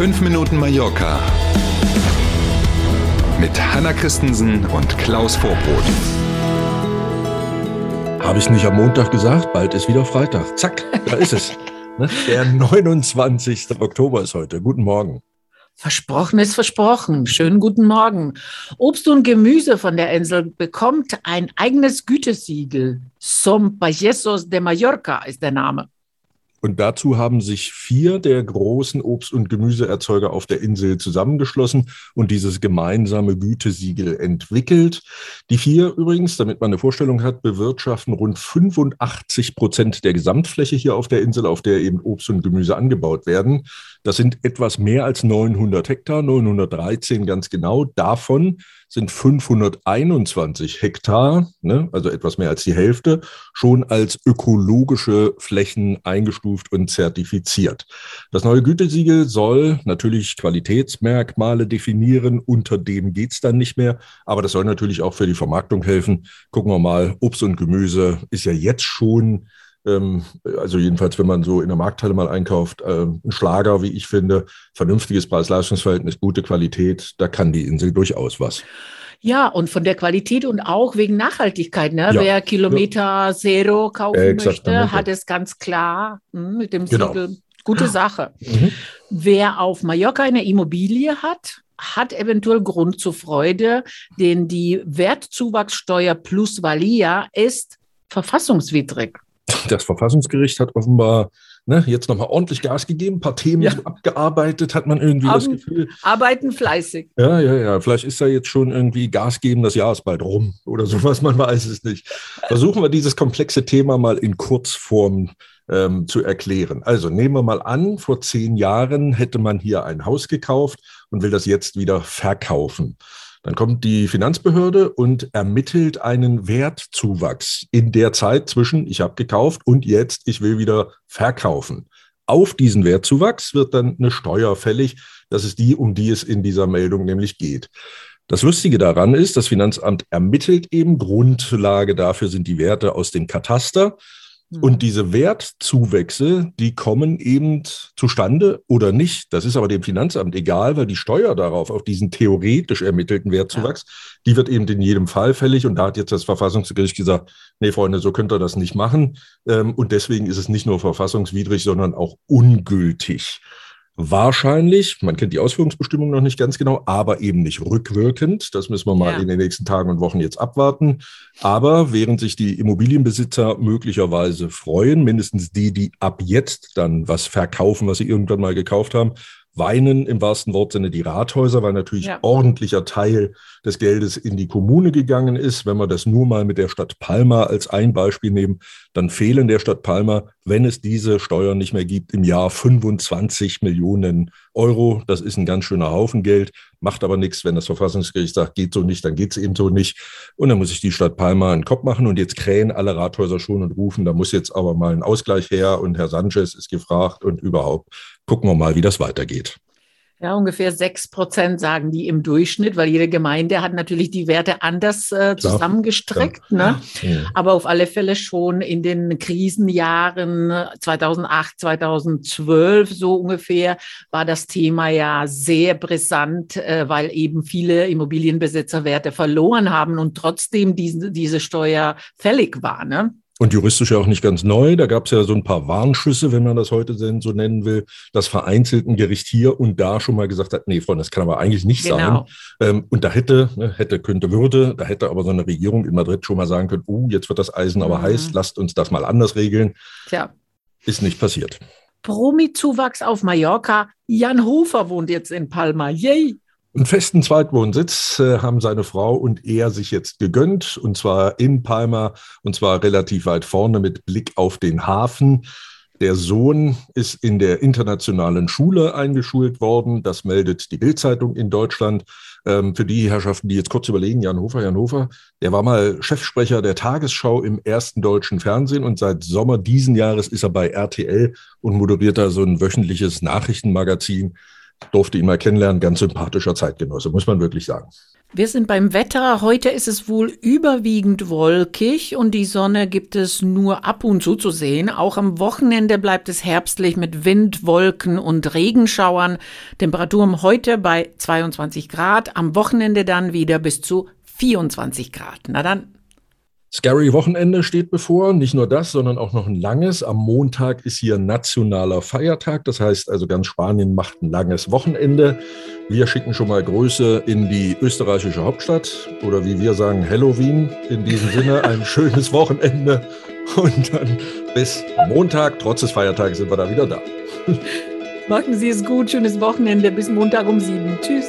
5 Minuten Mallorca mit Hanna Christensen und Klaus Vorbrot. Habe ich nicht am Montag gesagt? Bald ist wieder Freitag. Zack, da ist es. Ne? Der 29. Oktober ist heute. Guten Morgen. Versprochen ist versprochen. Schönen guten Morgen. Obst und Gemüse von der Insel bekommt ein eigenes Gütesiegel. Som Payesos de Mallorca ist der Name. Und dazu haben sich vier der großen Obst- und Gemüseerzeuger auf der Insel zusammengeschlossen und dieses gemeinsame Gütesiegel entwickelt. Die vier übrigens, damit man eine Vorstellung hat, bewirtschaften rund 85 Prozent der Gesamtfläche hier auf der Insel, auf der eben Obst und Gemüse angebaut werden. Das sind etwas mehr als 900 Hektar, 913 ganz genau. Davon sind 521 Hektar, ne, also etwas mehr als die Hälfte, schon als ökologische Flächen eingestuft und zertifiziert. Das neue Gütesiegel soll natürlich Qualitätsmerkmale definieren, unter dem geht's dann nicht mehr, aber das soll natürlich auch für die Vermarktung helfen. Gucken wir mal, Obst und Gemüse ist ja jetzt schon ähm, also jedenfalls, wenn man so in der Markthalle mal einkauft, äh, ein Schlager, wie ich finde, vernünftiges Preis-Leistungsverhältnis, gute Qualität, da kann die Insel durchaus was. Ja, und von der Qualität und auch wegen Nachhaltigkeit. Ne? Ja. Wer Kilometer ja. Zero kaufen äh, möchte, hat es ganz klar hm, mit dem genau. Siegel. Gute Sache. Mhm. Wer auf Mallorca eine Immobilie hat, hat eventuell Grund zur Freude, denn die Wertzuwachssteuer plus Valia ist verfassungswidrig das Verfassungsgericht hat offenbar ne, jetzt nochmal ordentlich Gas gegeben, ein paar Themen ja. abgearbeitet, hat man irgendwie Am, das Gefühl. Arbeiten fleißig. Ja, ja, ja. Vielleicht ist da jetzt schon irgendwie Gas geben, das Jahr ist bald rum oder sowas, man weiß es nicht. Versuchen wir dieses komplexe Thema mal in Kurzform ähm, zu erklären. Also nehmen wir mal an, vor zehn Jahren hätte man hier ein Haus gekauft und will das jetzt wieder verkaufen. Dann kommt die Finanzbehörde und ermittelt einen Wertzuwachs in der Zeit zwischen ich habe gekauft und jetzt ich will wieder verkaufen. Auf diesen Wertzuwachs wird dann eine Steuer fällig. Das ist die, um die es in dieser Meldung nämlich geht. Das Lustige daran ist, das Finanzamt ermittelt eben, Grundlage dafür sind die Werte aus dem Kataster. Und mhm. diese Wertzuwächse, die kommen eben zustande oder nicht. Das ist aber dem Finanzamt egal, weil die Steuer darauf, auf diesen theoretisch ermittelten Wertzuwachs, die wird eben in jedem Fall fällig. Und da hat jetzt das Verfassungsgericht gesagt, nee, Freunde, so könnt ihr das nicht machen. Ähm, und deswegen ist es nicht nur verfassungswidrig, sondern auch ungültig. Wahrscheinlich, man kennt die Ausführungsbestimmung noch nicht ganz genau, aber eben nicht rückwirkend. Das müssen wir mal ja. in den nächsten Tagen und Wochen jetzt abwarten. Aber während sich die Immobilienbesitzer möglicherweise freuen, mindestens die, die ab jetzt dann was verkaufen, was sie irgendwann mal gekauft haben, weinen im wahrsten Wortsinne die Rathäuser, weil natürlich ja. ordentlicher Teil des Geldes in die Kommune gegangen ist. Wenn wir das nur mal mit der Stadt Palma als ein Beispiel nehmen, dann fehlen der Stadt Palma, wenn es diese Steuern nicht mehr gibt, im Jahr 25 Millionen Euro. Das ist ein ganz schöner Haufen Geld, macht aber nichts. Wenn das Verfassungsgericht sagt, geht so nicht, dann geht es eben so nicht. Und dann muss sich die Stadt Palma einen Kopf machen und jetzt krähen alle Rathäuser schon und rufen, da muss jetzt aber mal ein Ausgleich her und Herr Sanchez ist gefragt und überhaupt gucken wir mal, wie das weitergeht. Ja, ungefähr sechs Prozent sagen die im Durchschnitt, weil jede Gemeinde hat natürlich die Werte anders äh, zusammengestrickt. Ne? Ja. Aber auf alle Fälle schon in den Krisenjahren 2008, 2012 so ungefähr war das Thema ja sehr brisant, äh, weil eben viele Immobilienbesitzer Werte verloren haben und trotzdem diese, diese Steuer fällig war. Ne? Und juristisch ja auch nicht ganz neu. Da gab es ja so ein paar Warnschüsse, wenn man das heute so nennen will, dass vereinzelt ein Gericht hier und da schon mal gesagt hat, nee, Freunde, das kann aber eigentlich nicht genau. sein. Ähm, und da hätte, ne, hätte, könnte, würde, da hätte aber so eine Regierung in Madrid schon mal sagen können, oh, jetzt wird das Eisen aber mhm. heiß, lasst uns das mal anders regeln. Tja. Ist nicht passiert. Promi-Zuwachs auf Mallorca. Jan Hofer wohnt jetzt in Palma. Yay! Einen festen Zweitwohnsitz äh, haben seine Frau und er sich jetzt gegönnt, und zwar in Palma, und zwar relativ weit vorne mit Blick auf den Hafen. Der Sohn ist in der internationalen Schule eingeschult worden. Das meldet die Bildzeitung in Deutschland. Ähm, für die Herrschaften, die jetzt kurz überlegen, Jan Hofer, Jan Hofer, der war mal Chefsprecher der Tagesschau im ersten deutschen Fernsehen und seit Sommer diesen Jahres ist er bei RTL und moderiert da so ein wöchentliches Nachrichtenmagazin durfte ihn mal kennenlernen, ganz sympathischer Zeitgenosse, muss man wirklich sagen. Wir sind beim Wetter. Heute ist es wohl überwiegend wolkig und die Sonne gibt es nur ab und zu zu sehen. Auch am Wochenende bleibt es herbstlich mit Wind, Wolken und Regenschauern. Temperaturen heute bei 22 Grad, am Wochenende dann wieder bis zu 24 Grad. Na dann. Scary Wochenende steht bevor. Nicht nur das, sondern auch noch ein langes. Am Montag ist hier nationaler Feiertag. Das heißt also, ganz Spanien macht ein langes Wochenende. Wir schicken schon mal Grüße in die österreichische Hauptstadt oder wie wir sagen, Halloween. In diesem Sinne ein schönes Wochenende und dann bis Montag, trotz des Feiertags, sind wir da wieder da. Machen Sie es gut, schönes Wochenende bis Montag um sieben. Tschüss.